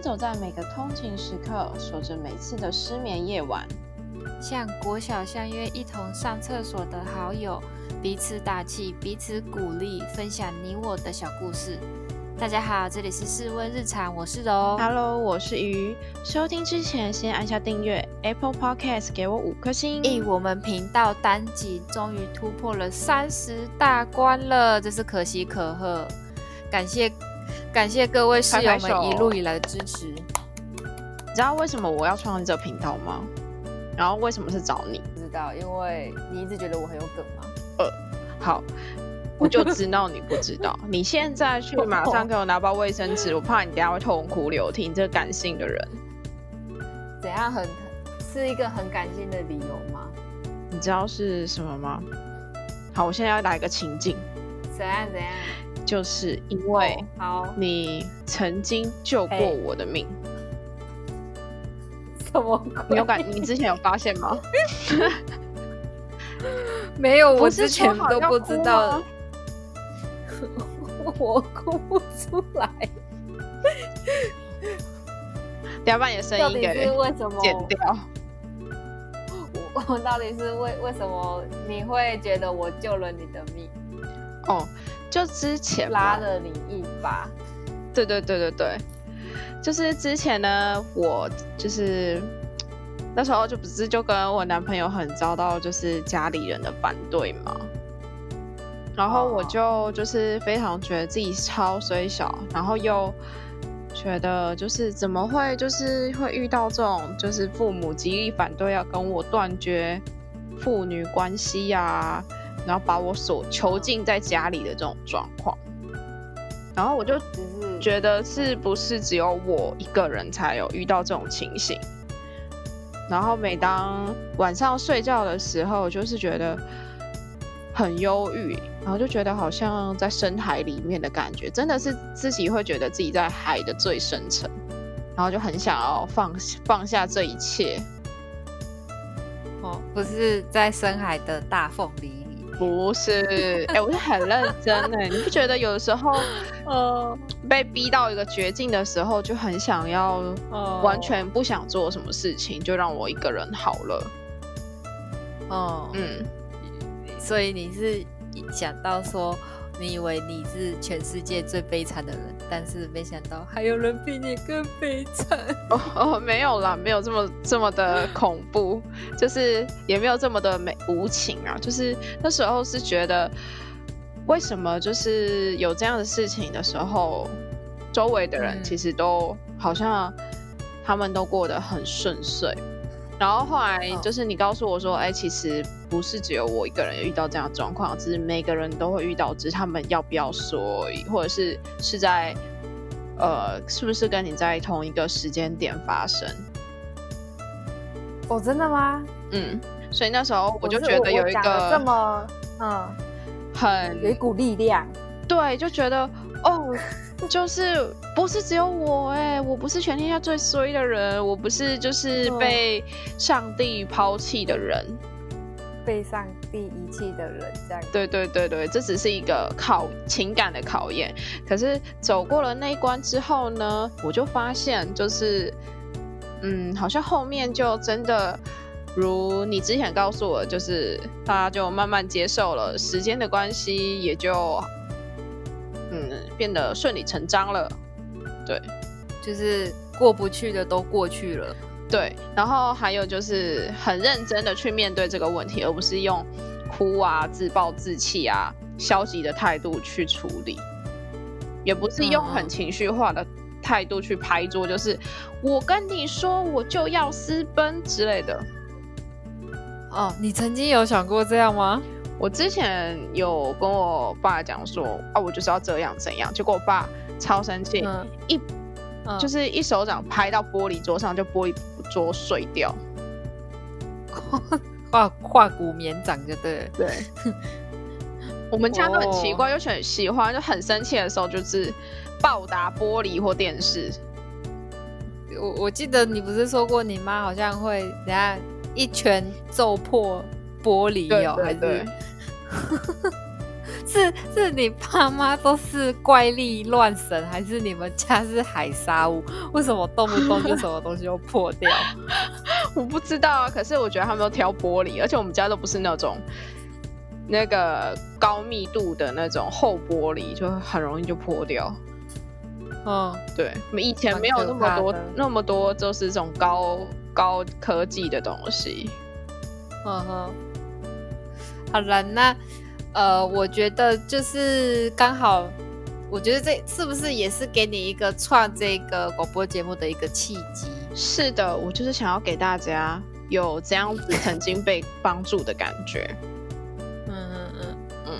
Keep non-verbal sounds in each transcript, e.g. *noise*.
走在每个通勤时刻，守着每次的失眠夜晚。像国小相约一同上厕所的好友，彼此打气，彼此鼓励，分享你我的小故事。大家好，这里是室温日常，我是柔。Hello，我是鱼。收听之前先按下订阅，Apple Podcast 给我五颗星。咦，我们频道单集终于突破了三十大关了，真是可喜可贺。感谢感谢各位室友们一路以来的支持。你知道为什么我要创立这个频道吗？然后为什么是找你？不知道，因为你一直觉得我很有梗吗？呃好，我就知道你不知道。*laughs* 你现在去马上给我拿包卫生纸，我怕你等下会痛哭流涕。你这个感性的人，怎样很是一个很感性的理由吗？你知道是什么吗？好，我现在要来一个情境，怎样怎样？就是因为哦好，你曾经救过哎我的命，*laughs* 什么鬼？你有感？你之前有发现吗？*laughs* 没有，我之前都不知道吗。*laughs* 我哭不出来，等下把你的声音给？剪掉。我我到底是为为什么你会觉得我救了你的命，哦，就之前拉了你一把？对对对对对，就是之前呢，我就是那时候就不是就跟我男朋友很遭到就是家里人的反对嘛，然后我哦就就是非常觉得自己超衰小，然后又觉得就是怎么会就是会遇到这种就是父母极力反对要跟我断绝父女关系呀、然后把我所囚禁在家里的这种状况，然后我就觉得是不是只有我一个人才有遇到这种情形？然后每当晚上睡觉的时候，就是觉得很忧郁，然后就觉得好像在深海里面的感觉，真的是自己会觉得自己在海的最深层，然后就很想要放放下这一切。哦，不是在深海的大凤梨里。不是，哎、我是很认真的，你不觉得有的时候呃 *laughs* 被逼到一个绝境的时候，就很想要哦完全不想做什么事情，就让我一个人好了。哦，嗯，所以你是想到说，你以为你是全世界最悲惨的人，但是没想到还有人比你更悲惨。哦哦，没有啦，没有这么这么的恐怖，*laughs* 就是也没有这么的没无情啊。就是那时候是觉得，为什么就是有这样的事情的时候，周围的人嗯其实都好像他们都过得很顺遂。然后后来哦就是你告诉我说，哎、其实不是只有我一个人遇到这样的状况，只是每个人都会遇到，只是他们要不要说或者是是在呃，是不是跟你在同一个时间点发生？哦，真的吗？嗯，所以那时候我就是觉得有一讲得这个么，嗯，很有一股力量。对，就觉得哦，就是不是只有我哎、我不是全天下最衰的人，我不是就是嗯被上帝抛弃的人。被上帝遗弃的人，这样对对对对，这只是一个考情感的考验。可是走过了那一关之后呢，我就发现就是，嗯，好像后面就真的如你之前告诉我，就是大家就慢慢接受了，时间的关系也就嗯变得顺理成章了。对就是过不去的都过去了。对，然后还有就是很认真的去面对这个问题，而不是用哭啊、自暴自弃啊、消极的态度去处理，也不是用很情绪化的态度去拍桌，就是我跟你说我就要私奔之类的。哦，你曾经有想过这样吗？我之前有跟我爸讲说啊，我就是要这样怎样，结果我爸超生气，嗯，一嗯就是一手掌拍到玻璃桌上，就玻璃桌碎掉。*laughs* 化化骨绵掌就对了。对，我们家都很奇哦怪，就很喜欢，就很生气的时候就是暴打玻璃或电视。我我记得你不是说过你妈好像会等下一拳揍破玻璃对哦，还对对是 *laughs* 是是你爸妈都是怪力乱神，还是你们家是海沙屋？为什么动不动就什么东西就破掉？*laughs* 我不知道啊，可是我觉得他们都挑玻璃，而且我们家都不是那种那个高密度的那种厚玻璃，就很容易就破掉。嗯，对，我们以前没有那么多那么多，就是这种高高科技的东西。嗯哼，好了，那呃，我觉得就是刚好，我觉得这是不是也是给你一个创这个广播节目的一个契机？是的，我就是想要给大家有这样子曾经被帮助的感觉。嗯嗯嗯嗯，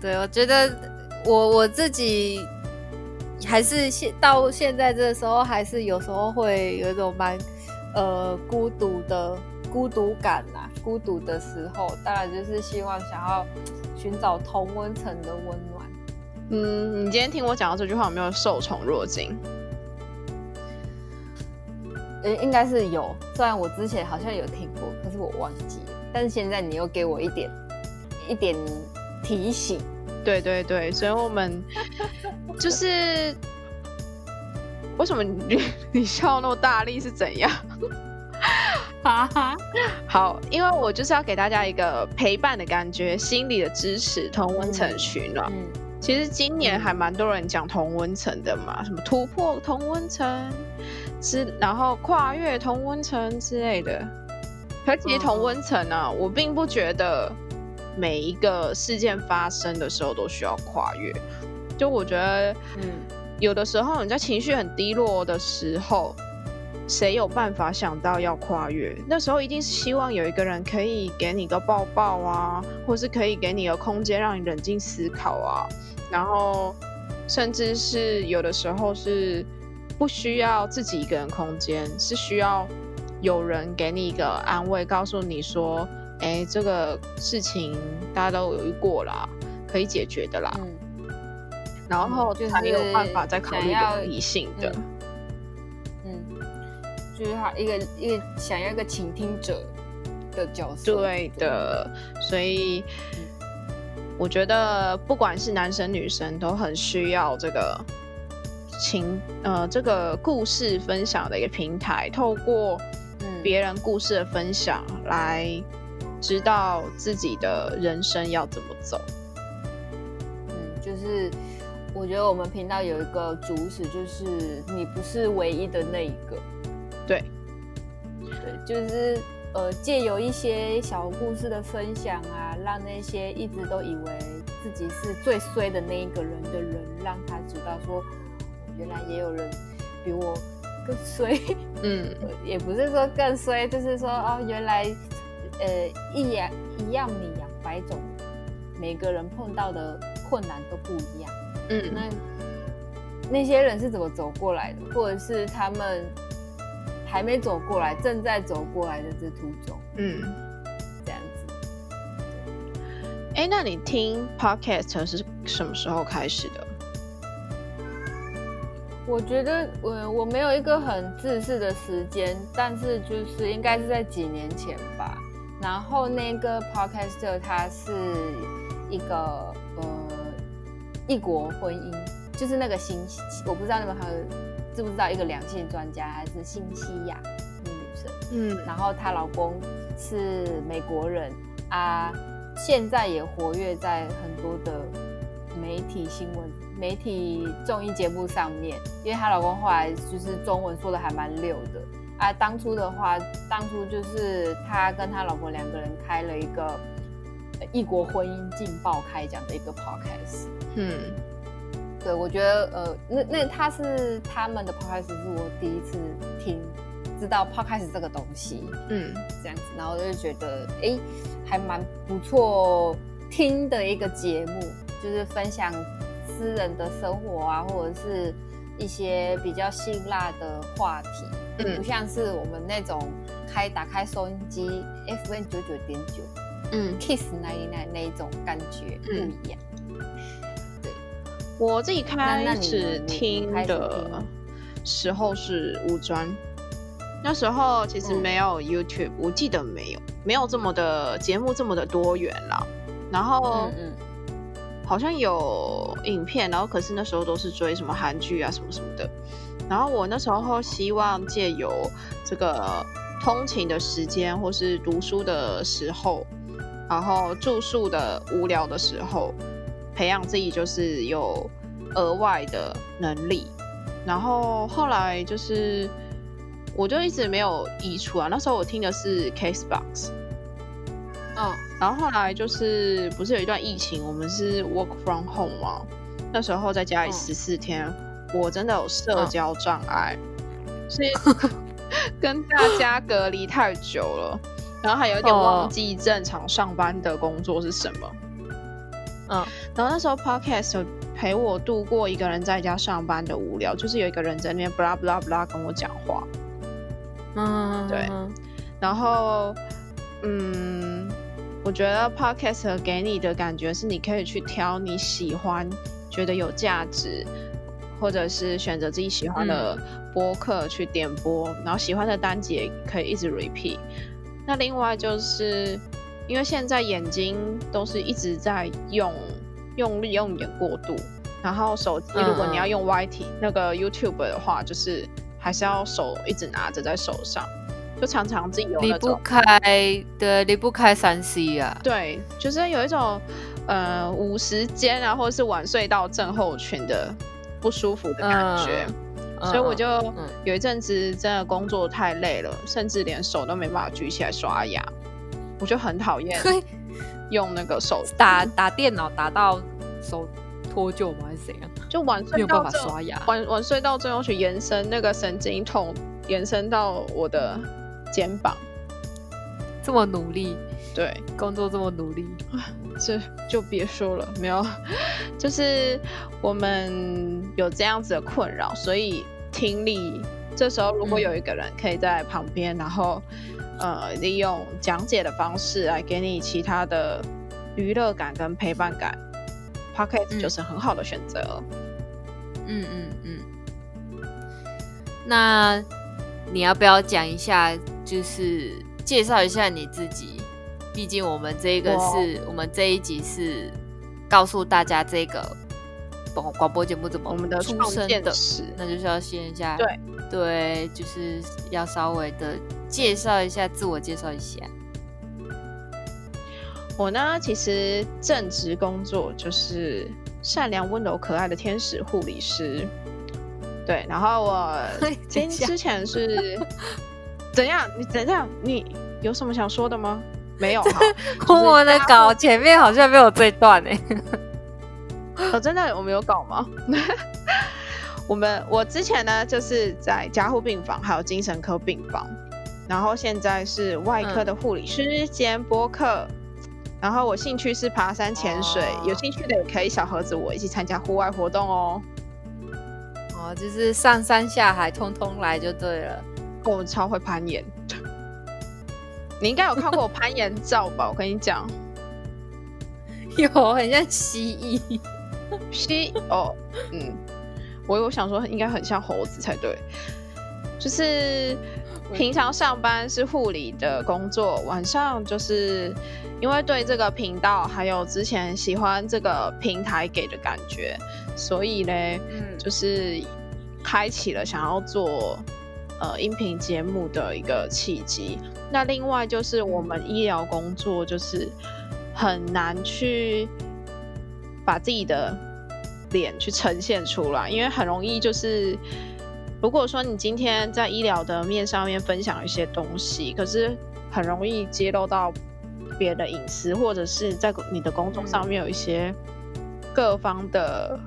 对，我觉得我我自己。还是现到现在这个时候，还是有时候会有一种蛮呃孤独的孤独感呐。孤独的时候，当然就是希望想要寻找同温层的温暖。嗯，你今天听我讲到这句话，有没有受宠若惊？呃，应该是有，虽然我之前好像有听过，可是我忘记了。但是现在你又给我一点一点提醒。对对对，所以我们就是为什么你 *laughs* 你笑那么大力是怎样？*laughs* 好，因为我就是要给大家一个陪伴的感觉，心理的支持，同温层取暖。嗯，其实今年还蛮多人讲同温层的嘛，什么突破同温层之，然后跨越同温层之类的。可其实同温层呢，我并不觉得。每一个事件发生的时候都需要跨越，就我觉得，嗯，有的时候你在情绪很低落的时候，谁有办法想到要跨越？那时候一定是希望有一个人可以给你个抱抱啊，或是可以给你个空间让你冷静思考啊，然后甚至是有的时候是不需要自己一个人空间，是需要有人给你一个安慰，告诉你说。哎，这个事情大家都有遇过啦，可以解决的啦。嗯，然后才有办法再考虑理性的。嗯，就是他一个一个想要一个倾听者的角色。对的，所以我觉得不管是男生女生都很需要这个情呃这个故事分享的一个平台，透过别人故事的分享来。知道自己的人生要怎么走。嗯，就是我觉得我们频道有一个主旨，就是你不是唯一的那一个。对，对，就是呃，借由一些小故事的分享啊，让那些一直都以为自己是最衰的那一个人的人，让他知道说，原来也有人比我更衰。*laughs* 嗯，也不是说更衰，就是说哦，原来。呃，一样一样米养百种，每个人碰到的困难都不一样。嗯，那那些人是怎么走过来的，或者是他们还没走过来，正在走过来的这途中，嗯，这样子。哎，那你听 podcast 是什么时候开始的？我觉得我我没有一个很自私的时间，但是就是应该是在几年前吧。然后那个 podcaster 他是一个呃异国婚姻，就是那个新，我不知道你们还知不知道一个两性专家还是新西亚女生，嗯，然后她老公是美国人啊，现在也活跃在很多的媒体新闻、媒体综艺节目上面，因为她老公后来就是中文说的还蛮溜的。啊，当初的话，当初就是她跟她老婆两个人开了一个异国婚姻劲爆开讲的一个 podcast。嗯，对，我觉得呃，那那他是他们的 podcast 是我第一次听，知道 podcast 这个东西。嗯，这样子，然后就觉得哎，还蛮不错听的一个节目，就是分享私人的生活啊，或者是一些比较辛辣的话题。不像是我们那种开打开收音机 FN 九九点九，嗯，Kiss 那一那那一种感觉不一样。对，我自己开始听的时候是五专，那时候其实没有 YouTube，我记得没有，没有这么的节目这么的多元了。然后好像有影片，然后可是那时候都是追什么韩剧啊什么什么的。然后我那时候希望借由这个通勤的时间，或是读书的时候，然后住宿的无聊的时候，培养自己就是有额外的能力。然后后来就是，我就一直没有移除啊。那时候我听的是 Casebox，哦，然后后来就是不是有一段疫情，我们是 Work from Home 吗？那时候在家里十四天。我真的有社交障碍，所以 *laughs* 跟大家隔离太久了，然后还有点忘记正常上班的工作是什么。嗯，然后那时候 podcast 陪我度过一个人在家上班的无聊，就是有一个人在那边 blah blah blah 跟我讲话。嗯，对。然后，嗯，我觉得 podcast 给你的感觉是你可以去挑你喜欢、觉得有价值。或者是选择自己喜欢的播客去点播，然后喜欢的单节可以一直 repeat。那另外就是因为现在眼睛都是一直在用用力用眼过度，然后手机如果你要用 YT 那个 YouTube 的话，就是还是要手一直拿着在手上，就常常自己有离不开对离不开三 C 啊。对，就是有一种呃午时间啊，或者是晚睡到症候群的。不舒服的感觉，所以我就有一阵子真的工作太累了，甚至连手都没办法举起来刷牙，我就很讨厌用那个手打打电脑打到手脱臼吗？还是怎样？就晚睡没有办法刷牙，晚晚睡到最后去延伸那个神经痛，延伸到我的肩膀，这么努力，对，工作这么努力。这就别说了，没有，*laughs* 就是我们有这样子的困扰，所以听力这时候如果有一个人可以在旁边，然后呃利用讲解的方式来给你其他的娱乐感跟陪伴感，Pocket 就是很好的选择。嗯嗯嗯。那你要不要讲一下，就是介绍一下你自己？毕竟我们这个是我们这一集是告诉大家这个广广播节目怎么我们的出生的，那就是要先一下对对，就是要稍微的介绍一下，自我介绍一下。我呢，其实正职工作就是善良、温柔、可爱的天使护理师。对，然后我 *laughs* 今之前是 *laughs* 怎样？你怎样？你有什么想说的吗？没有，*laughs* 我的稿前面好像没有这段哎。哦，真的我们有稿吗？我们我之前呢就是在加护病房，还有精神科病房，然后现在是外科的护理师兼播客。然后我兴趣是爬山、潜水，有兴趣的也可以小盒子我一起参加户外活动哦。哦，就是上山下海，通通来就对了。我超会攀岩。你应该有看过我攀岩照吧？我跟你讲，有很像蜥蜴，蜥哦，嗯，我我想说应该很像猴子才对。就是平常上班是护理的工作，晚上就是因为对这个频道还有之前喜欢这个平台给的感觉，所以呢，嗯，就是开启了想要做呃音频节目的一个契机。那另外就是我们医疗工作就是很难去把自己的脸去呈现出来，因为很容易就是如果说你今天在医疗的面上面分享一些东西，可是很容易揭露到别的隐私，或者是在你的工作上面有一些各方的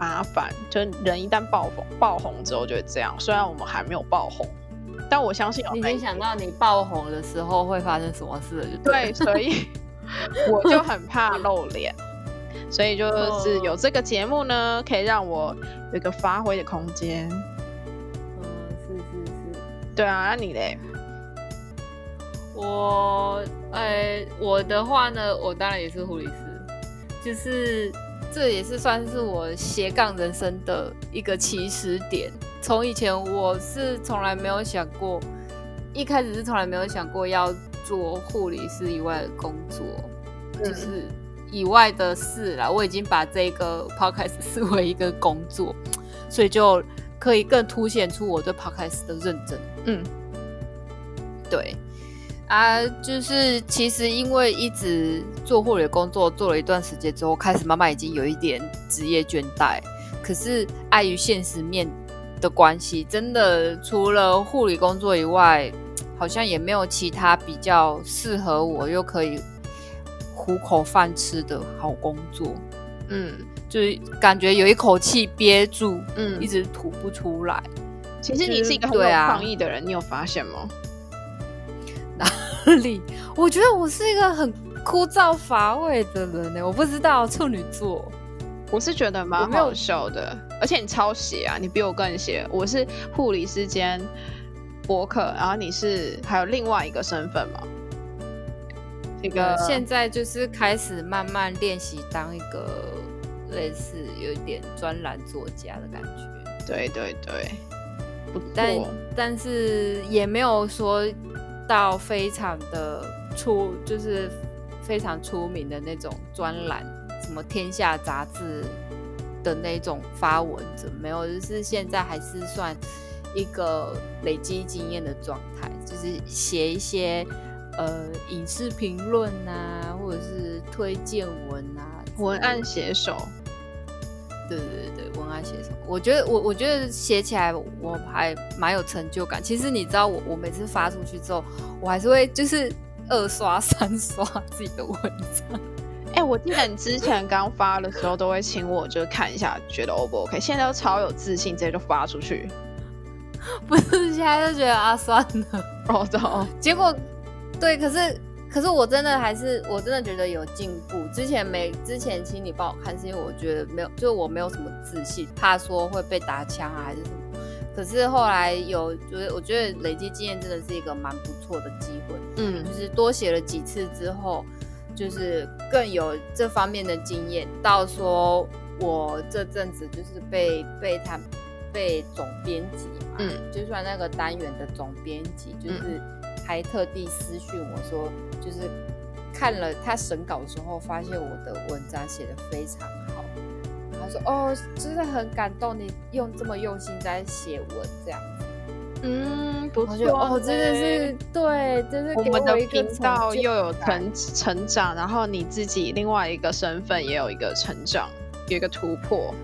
麻烦，就人一旦爆红爆红之后就会这样。虽然我们还没有爆红。但我相信，你没想到你爆红的时候会发生什么事，就对，所以 *laughs* 我就很怕露脸，所以就是有这个节目呢，可以让我有一个发挥的空间。对啊，那你嘞？我，呃，我的话呢，我当然也是护理师，就是这也是算是我斜杠人生的一个起始点。从以前我是从来没有想过，一开始是从来没有想过要做护理师以外的工作，就是以外的事啦，我已经把这个 *laughs* podcast 视为一个工作，所以就可以更凸显出我对 podcast 的认真。嗯，对。啊，就是其实因为一直做护理工作，做了一段时间之后，开始慢慢已经有一点职业倦怠。可是碍于现实面的关系，真的除了护理工作以外，好像也没有其他比较适合我又可以糊口饭吃的好工作。嗯，就是感觉有一口气憋住，嗯一直吐不出来。其实你是一个很有创意的人，你有发现吗？*laughs* 哪里，我觉得我是一个很枯燥乏味的人呢。我不知道处女座，我是觉得蛮好笑的，而且你超写啊，你比我更写。我是护理师兼博客，然后你是还有另外一个身份嘛？这个呃现在就是开始慢慢练习当一个类似有一点专栏作家的感觉，对对对，不但错。但是也没有说到非常的出，就是非常出名的那种专栏，什么天下杂志的那种发文者，没有，就是现在还是算一个累积经验的状态，就是写一些呃影视评论啊，或者是推荐文啊，文案写手，对对对对，文案写手，我觉得我我觉得写起来我还蛮有成就感。其实你知道我我每次发出去之后，我还是会就是二刷 *laughs* 三刷自己的文章。哎、我记得你之前刚发的时候都会请我就是看一下，觉得 O 不 OK？现在都超有自信，直接就发出去。不是现在就觉得啊算了，哦，懂哦，结果对，可是可是我真的还是我真的觉得有进步。之前没之前请你不好看，是因为我觉得没有，就是我没有什么自信，怕说会被打枪啊还是什么。可是后来有，就是我觉得累积经验真的是一个蛮不错的机会。嗯就是多写了几次之后，就是更有这方面的经验，到说我这阵子就是被被他被总编辑嘛，嗯，就算那个单元的总编辑，就是还特地私讯我说，就是看了他审稿的时候，发现我的文章写的非常好。他说：“哦，真的很感动，你用这么用心在写文，这样。”嗯，不错哦，真的是对，真是给我们的频道又有成成长，然后你自己另外一个身份也有一个成长，有一个突破。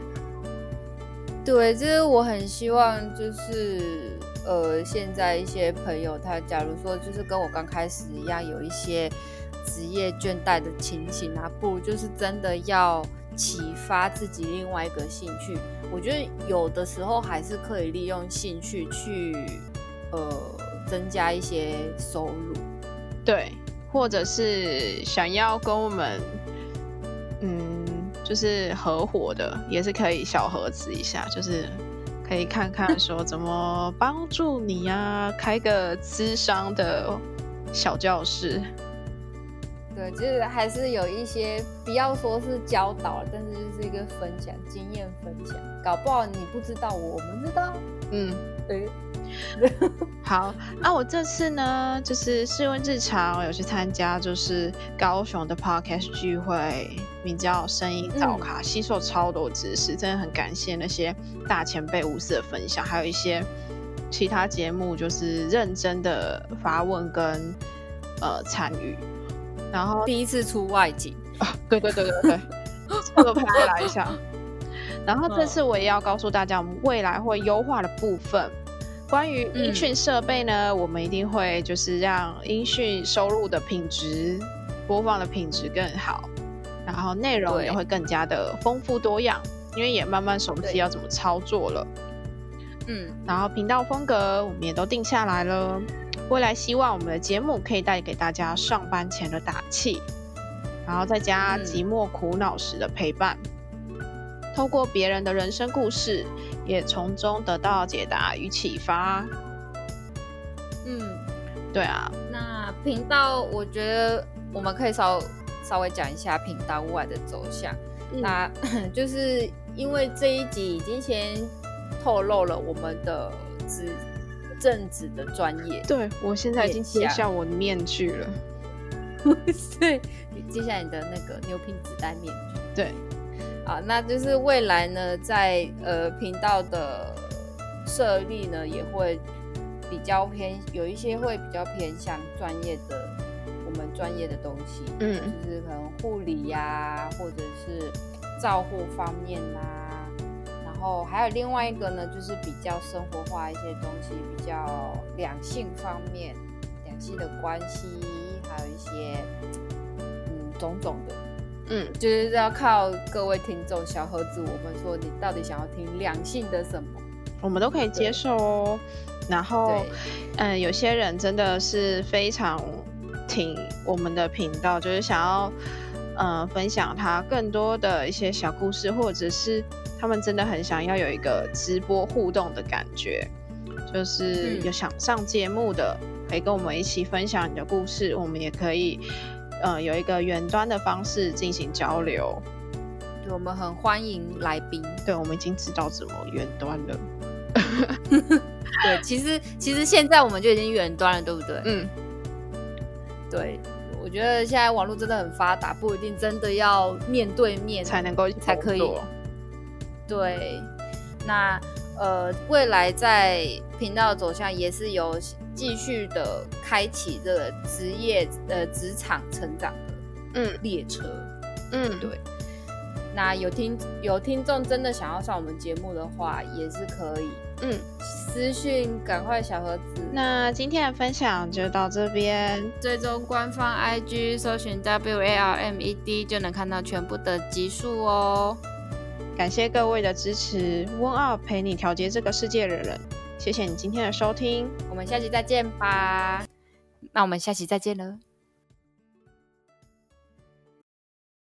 对，就是我很希望，就是呃，现在一些朋友，他假如说就是跟我刚开始一样，有一些职业倦怠的情形啊，不如就是真的要启发自己另外一个兴趣。我觉得有的时候还是可以利用兴趣去呃增加一些收入。对，或者是想要跟我们，嗯，就是合伙的，也是可以小盒子一下，就是可以看看说怎么帮助你呀、开个咨商的小教室。对，就是还是有一些，不要说是教导，但是就是一个分享经验分享，搞不好你不知道，我们知道。嗯，对，*laughs* *laughs* 好，那我这次呢，就是试问日常有去参加，就是高雄的 podcast 聚会，名叫声音早卡，吸收超多知识，真的很感谢那些大前辈无私的分享，还有一些其他节目就是认真的发问跟呃参与，然后第一次出外景。*laughs* 啊，对对对对对，这个拍来一下。然后这次我也要告诉大家，我们未来会优化的部分。关于音讯设备呢，我们一定会就是让音讯收入的品质、播放的品质更好，然后内容也会更加的丰富多样，因为也慢慢熟悉要怎么操作了。嗯，然后频道风格我们也都定下来了。未来希望我们的节目可以带给大家上班前的打气，然后再加嗯寂寞苦恼时的陪伴。透过别人的人生故事，也从中得到解答与启发。嗯，对啊，那频道我觉得我们可以稍稍微讲一下频道外的走向。嗯那 *coughs* 就是因为这一集已经先透露了我们的职政治的专业，对我现在已经面向揭下我的面具了。*laughs* 对，接下来你的那个牛皮纸袋面具。对，啊，那就是未来呢，在呃频道的设立呢，也会比较偏，有一些会比较偏向专业的，我们专业的东西，嗯，就是可能护理呀，或者是照护方面啦，然后还有另外一个呢，就是比较生活化一些东西，比较两性方面，两性的关系，还有一些嗯种种的。嗯，就是要靠各位听众小盒子，我们说你到底想要听两性的什么，我们都可以接受哦。然后，嗯，有些人真的是非常挺我们的频道，就是想要，嗯，分享他更多的一些小故事，或者是他们真的很想要有一个直播互动的感觉，就是有想上节目的，可以跟我们一起分享你的故事，我们也可以。呃，有一个远端的方式进行交流，对，我们很欢迎来宾。对，我们已经知道怎么远端了。*laughs* 对，其实其实现在我们就已经远端了，对不对？嗯，对，我觉得现在网络真的很发达，不一定真的要面对面才能够才可以。对，那呃，未来在频道走向也是有。继续的开启这个职业呃职场成长的嗯列车嗯对，那有听有听众真的想要上我们节目的话也是可以嗯私讯赶快小盒子。那今天的分享就到这边，最终官方 IG 搜寻 W A R M E D 就能看到全部的集数哦。感谢各位的支持，温奥陪你调节这个世界的人。谢谢你今天的收听，我们下期再见吧。那我们下期再见了。